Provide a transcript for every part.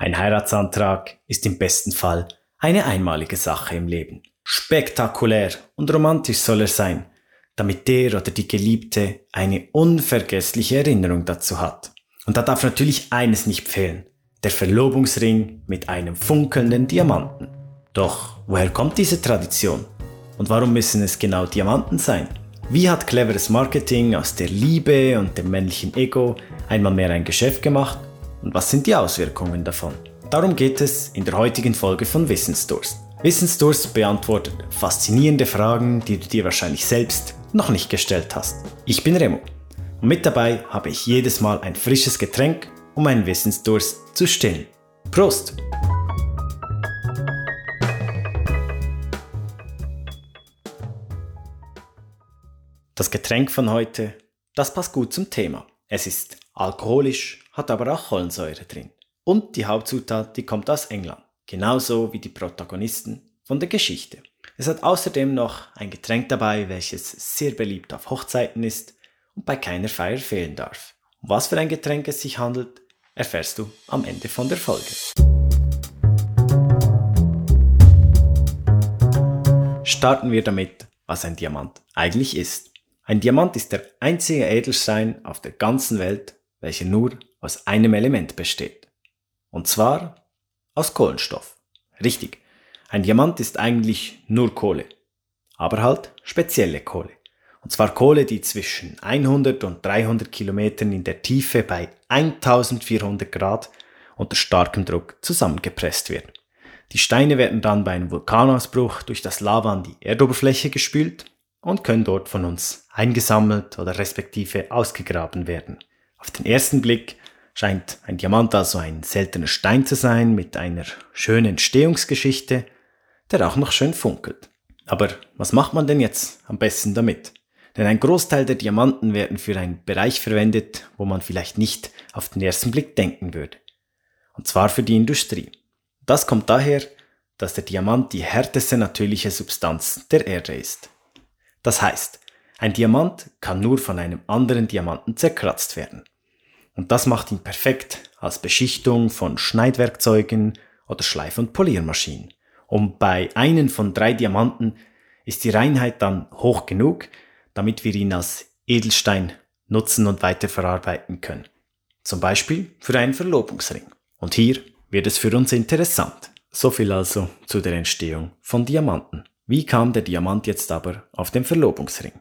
Ein Heiratsantrag ist im besten Fall eine einmalige Sache im Leben. Spektakulär und romantisch soll er sein, damit der oder die Geliebte eine unvergessliche Erinnerung dazu hat. Und da darf natürlich eines nicht fehlen. Der Verlobungsring mit einem funkelnden Diamanten. Doch woher kommt diese Tradition? Und warum müssen es genau Diamanten sein? Wie hat cleveres Marketing aus der Liebe und dem männlichen Ego einmal mehr ein Geschäft gemacht und was sind die Auswirkungen davon? Darum geht es in der heutigen Folge von Wissensdurst. Wissensdurst beantwortet faszinierende Fragen, die du dir wahrscheinlich selbst noch nicht gestellt hast. Ich bin Remo und mit dabei habe ich jedes Mal ein frisches Getränk, um meinen Wissensdurst zu stillen. Prost! Das Getränk von heute, das passt gut zum Thema. Es ist alkoholisch, hat aber auch Kohlensäure drin. Und die Hauptzutat, die kommt aus England. Genauso wie die Protagonisten von der Geschichte. Es hat außerdem noch ein Getränk dabei, welches sehr beliebt auf Hochzeiten ist und bei keiner Feier fehlen darf. Um was für ein Getränk es sich handelt, erfährst du am Ende von der Folge. Starten wir damit, was ein Diamant eigentlich ist. Ein Diamant ist der einzige Edelstein auf der ganzen Welt, welcher nur aus einem Element besteht. Und zwar aus Kohlenstoff. Richtig, ein Diamant ist eigentlich nur Kohle, aber halt spezielle Kohle. Und zwar Kohle, die zwischen 100 und 300 Kilometern in der Tiefe bei 1400 Grad unter starkem Druck zusammengepresst wird. Die Steine werden dann bei einem Vulkanausbruch durch das Lava an die Erdoberfläche gespült und können dort von uns eingesammelt oder respektive ausgegraben werden. Auf den ersten Blick scheint ein Diamant also ein seltener Stein zu sein mit einer schönen Entstehungsgeschichte, der auch noch schön funkelt. Aber was macht man denn jetzt am besten damit? Denn ein Großteil der Diamanten werden für einen Bereich verwendet, wo man vielleicht nicht auf den ersten Blick denken würde. Und zwar für die Industrie. Das kommt daher, dass der Diamant die härteste natürliche Substanz der Erde ist. Das heißt, ein Diamant kann nur von einem anderen Diamanten zerkratzt werden. Und das macht ihn perfekt als Beschichtung von Schneidwerkzeugen oder Schleif- und Poliermaschinen. Und bei einem von drei Diamanten ist die Reinheit dann hoch genug, damit wir ihn als Edelstein nutzen und weiterverarbeiten können. Zum Beispiel für einen Verlobungsring. Und hier wird es für uns interessant. So viel also zu der Entstehung von Diamanten. Wie kam der Diamant jetzt aber auf den Verlobungsring?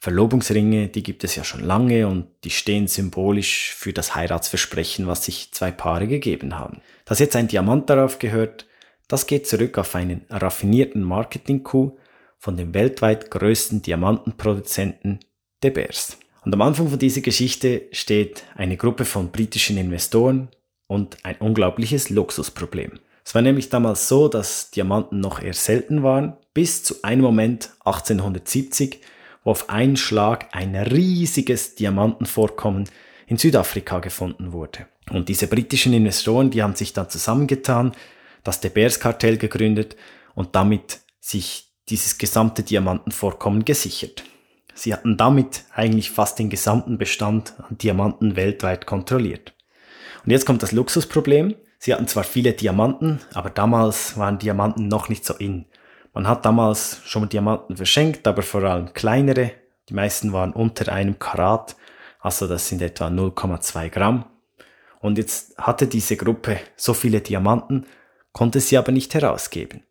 Verlobungsringe, die gibt es ja schon lange und die stehen symbolisch für das Heiratsversprechen, was sich zwei Paare gegeben haben. Dass jetzt ein Diamant darauf gehört, das geht zurück auf einen raffinierten Marketing-Coup von dem weltweit größten Diamantenproduzenten De Beers. Und am Anfang von dieser Geschichte steht eine Gruppe von britischen Investoren und ein unglaubliches Luxusproblem. Es war nämlich damals so, dass Diamanten noch eher selten waren, bis zu einem Moment 1870, wo auf einen Schlag ein riesiges Diamantenvorkommen in Südafrika gefunden wurde. Und diese britischen Investoren, die haben sich dann zusammengetan, das De Beers Kartell gegründet und damit sich dieses gesamte Diamantenvorkommen gesichert. Sie hatten damit eigentlich fast den gesamten Bestand an Diamanten weltweit kontrolliert. Und jetzt kommt das Luxusproblem. Sie hatten zwar viele Diamanten, aber damals waren Diamanten noch nicht so in. Man hat damals schon Diamanten verschenkt, aber vor allem kleinere. Die meisten waren unter einem Karat, also das sind etwa 0,2 Gramm. Und jetzt hatte diese Gruppe so viele Diamanten, konnte sie aber nicht herausgeben.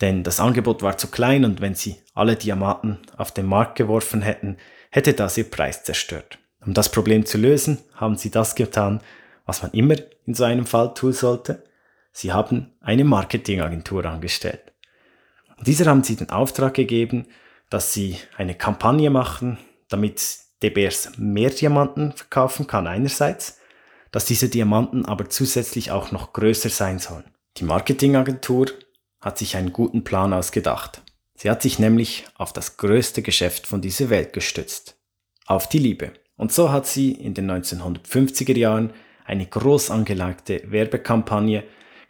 Denn das Angebot war zu klein und wenn sie alle Diamanten auf den Markt geworfen hätten, hätte das ihr Preis zerstört. Um das Problem zu lösen, haben sie das getan, was man immer in so einem Fall tun sollte. Sie haben eine Marketingagentur angestellt. Dieser haben sie den Auftrag gegeben, dass sie eine Kampagne machen, damit De Beers mehr Diamanten verkaufen kann einerseits, dass diese Diamanten aber zusätzlich auch noch größer sein sollen. Die Marketingagentur hat sich einen guten Plan ausgedacht. Sie hat sich nämlich auf das größte Geschäft von dieser Welt gestützt. Auf die Liebe. Und so hat sie in den 1950er Jahren eine groß angelagte Werbekampagne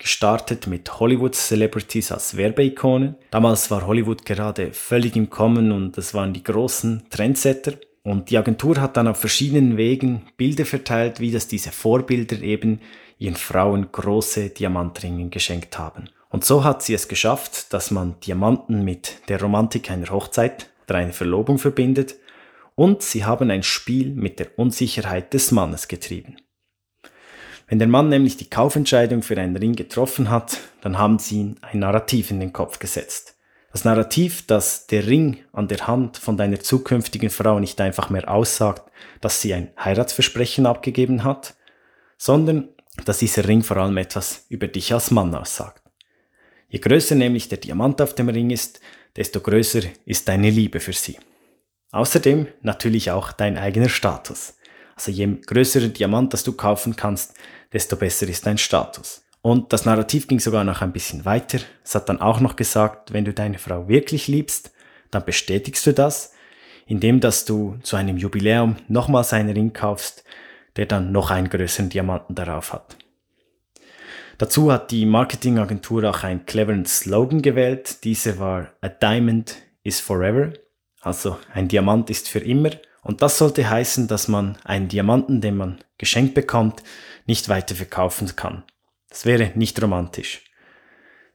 gestartet mit Hollywood-Celebrities als Werbeikonen. Damals war Hollywood gerade völlig im Kommen und das waren die großen Trendsetter. Und die Agentur hat dann auf verschiedenen Wegen Bilder verteilt, wie das diese Vorbilder eben ihren Frauen große Diamantringe geschenkt haben. Und so hat sie es geschafft, dass man Diamanten mit der Romantik einer Hochzeit oder einer Verlobung verbindet und sie haben ein Spiel mit der Unsicherheit des Mannes getrieben. Wenn der Mann nämlich die Kaufentscheidung für einen Ring getroffen hat, dann haben sie ihm ein Narrativ in den Kopf gesetzt. Das Narrativ, dass der Ring an der Hand von deiner zukünftigen Frau nicht einfach mehr aussagt, dass sie ein Heiratsversprechen abgegeben hat, sondern dass dieser Ring vor allem etwas über dich als Mann aussagt. Je größer nämlich der Diamant auf dem Ring ist, desto größer ist deine Liebe für sie. Außerdem natürlich auch dein eigener Status. Also je größeren Diamant, das du kaufen kannst, desto besser ist dein Status. Und das Narrativ ging sogar noch ein bisschen weiter. Es hat dann auch noch gesagt, wenn du deine Frau wirklich liebst, dann bestätigst du das, indem dass du zu einem Jubiläum nochmals einen Ring kaufst, der dann noch einen größeren Diamanten darauf hat. Dazu hat die Marketingagentur auch einen cleveren Slogan gewählt. Dieser war A Diamond is Forever, also ein Diamant ist für immer. Und das sollte heißen, dass man einen Diamanten, den man geschenkt bekommt, nicht weiter verkaufen kann. Das wäre nicht romantisch.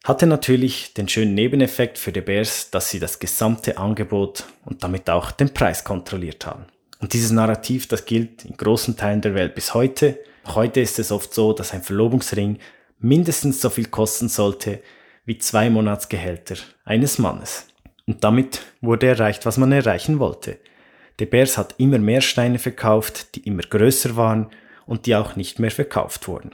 Hatte natürlich den schönen Nebeneffekt für die Bears, dass sie das gesamte Angebot und damit auch den Preis kontrolliert haben. Und dieses Narrativ, das gilt in großen Teilen der Welt bis heute. Heute ist es oft so, dass ein Verlobungsring mindestens so viel kosten sollte wie zwei Monatsgehälter eines Mannes. Und damit wurde erreicht, was man erreichen wollte. De Beers hat immer mehr Steine verkauft, die immer größer waren und die auch nicht mehr verkauft wurden.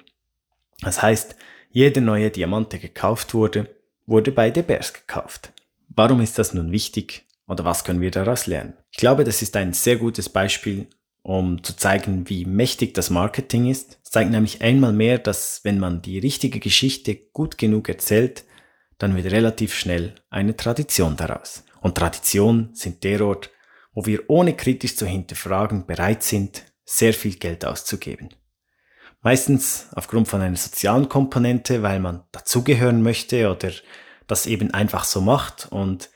Das heißt, jede neue Diamant, der gekauft wurde, wurde bei De Beers gekauft. Warum ist das nun wichtig oder was können wir daraus lernen? Ich glaube, das ist ein sehr gutes Beispiel um zu zeigen, wie mächtig das Marketing ist. Es zeigt nämlich einmal mehr, dass wenn man die richtige Geschichte gut genug erzählt, dann wird relativ schnell eine Tradition daraus. Und Traditionen sind der Ort, wo wir ohne kritisch zu hinterfragen bereit sind, sehr viel Geld auszugeben. Meistens aufgrund von einer sozialen Komponente, weil man dazugehören möchte oder das eben einfach so macht und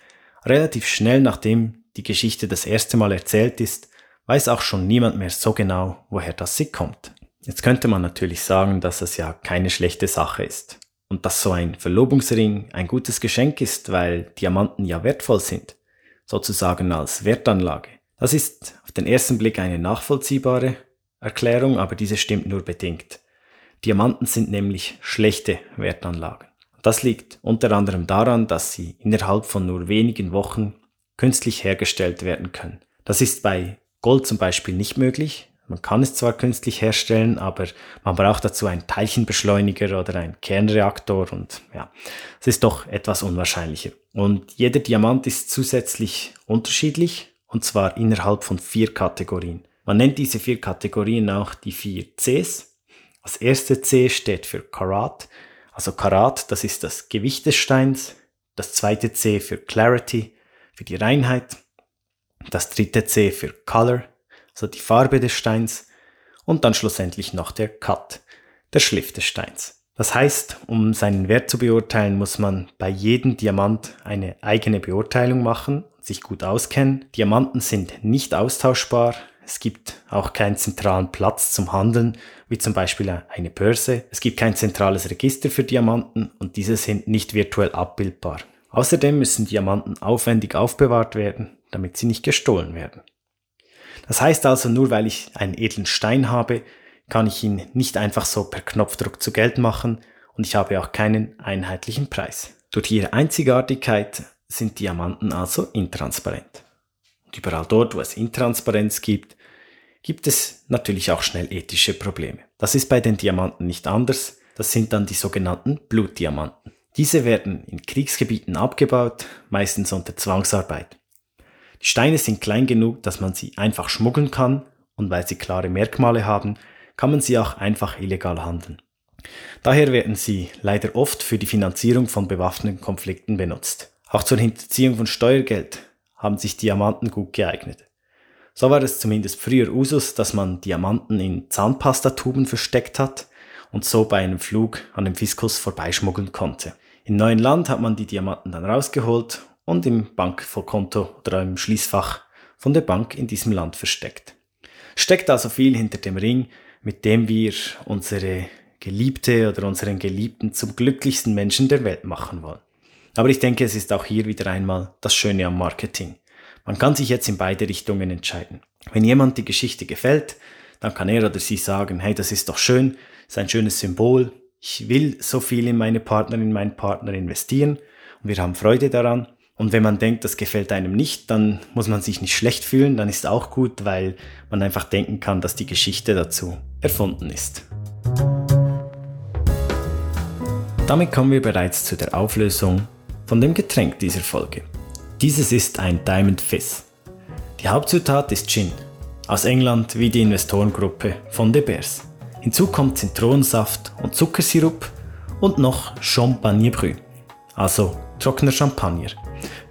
relativ schnell nachdem die Geschichte das erste Mal erzählt ist, weiß auch schon niemand mehr so genau, woher das sie kommt. Jetzt könnte man natürlich sagen, dass es ja keine schlechte Sache ist und dass so ein Verlobungsring ein gutes Geschenk ist, weil Diamanten ja wertvoll sind, sozusagen als Wertanlage. Das ist auf den ersten Blick eine nachvollziehbare Erklärung, aber diese stimmt nur bedingt. Diamanten sind nämlich schlechte Wertanlagen. Das liegt unter anderem daran, dass sie innerhalb von nur wenigen Wochen künstlich hergestellt werden können. Das ist bei Gold zum Beispiel nicht möglich. Man kann es zwar künstlich herstellen, aber man braucht dazu einen Teilchenbeschleuniger oder einen Kernreaktor und ja, es ist doch etwas unwahrscheinlicher. Und jeder Diamant ist zusätzlich unterschiedlich und zwar innerhalb von vier Kategorien. Man nennt diese vier Kategorien auch die vier Cs. Das erste C steht für Karat. Also Karat, das ist das Gewicht des Steins. Das zweite C für Clarity, für die Reinheit das dritte C für Color, also die Farbe des Steins und dann schlussendlich noch der Cut, der Schliff des Steins. Das heißt, um seinen Wert zu beurteilen, muss man bei jedem Diamant eine eigene Beurteilung machen, sich gut auskennen. Diamanten sind nicht austauschbar. Es gibt auch keinen zentralen Platz zum Handeln, wie zum Beispiel eine Börse. Es gibt kein zentrales Register für Diamanten und diese sind nicht virtuell abbildbar. Außerdem müssen Diamanten aufwendig aufbewahrt werden damit sie nicht gestohlen werden. Das heißt also, nur weil ich einen edlen Stein habe, kann ich ihn nicht einfach so per Knopfdruck zu Geld machen und ich habe auch keinen einheitlichen Preis. Durch ihre Einzigartigkeit sind Diamanten also intransparent. Und überall dort, wo es Intransparenz gibt, gibt es natürlich auch schnell ethische Probleme. Das ist bei den Diamanten nicht anders. Das sind dann die sogenannten Blutdiamanten. Diese werden in Kriegsgebieten abgebaut, meistens unter Zwangsarbeit. Die Steine sind klein genug, dass man sie einfach schmuggeln kann und weil sie klare Merkmale haben, kann man sie auch einfach illegal handeln. Daher werden sie leider oft für die Finanzierung von bewaffneten Konflikten benutzt. Auch zur Hinterziehung von Steuergeld haben sich Diamanten gut geeignet. So war es zumindest früher Usus, dass man Diamanten in Zahnpastatuben versteckt hat und so bei einem Flug an dem Fiskus vorbeischmuggeln konnte. Im neuen Land hat man die Diamanten dann rausgeholt und im Bankkonto oder im Schließfach von der Bank in diesem Land versteckt. Steckt also viel hinter dem Ring, mit dem wir unsere Geliebte oder unseren Geliebten zum glücklichsten Menschen der Welt machen wollen. Aber ich denke, es ist auch hier wieder einmal das Schöne am Marketing. Man kann sich jetzt in beide Richtungen entscheiden. Wenn jemand die Geschichte gefällt, dann kann er oder sie sagen, hey, das ist doch schön, ist ein schönes Symbol, ich will so viel in meine Partnerin, in meinen Partner investieren und wir haben Freude daran. Und wenn man denkt, das gefällt einem nicht, dann muss man sich nicht schlecht fühlen, dann ist auch gut, weil man einfach denken kann, dass die Geschichte dazu erfunden ist. Damit kommen wir bereits zu der Auflösung von dem Getränk dieser Folge. Dieses ist ein Diamond Fizz. Die Hauptzutat ist Gin, aus England wie die Investorengruppe von De Beers. Hinzu kommt Zitronensaft und Zuckersirup und noch Champagne Brü, also trockener Champagner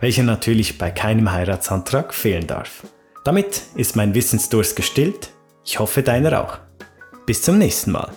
welcher natürlich bei keinem Heiratsantrag fehlen darf. Damit ist mein Wissensdurst gestillt. Ich hoffe deiner auch. Bis zum nächsten Mal.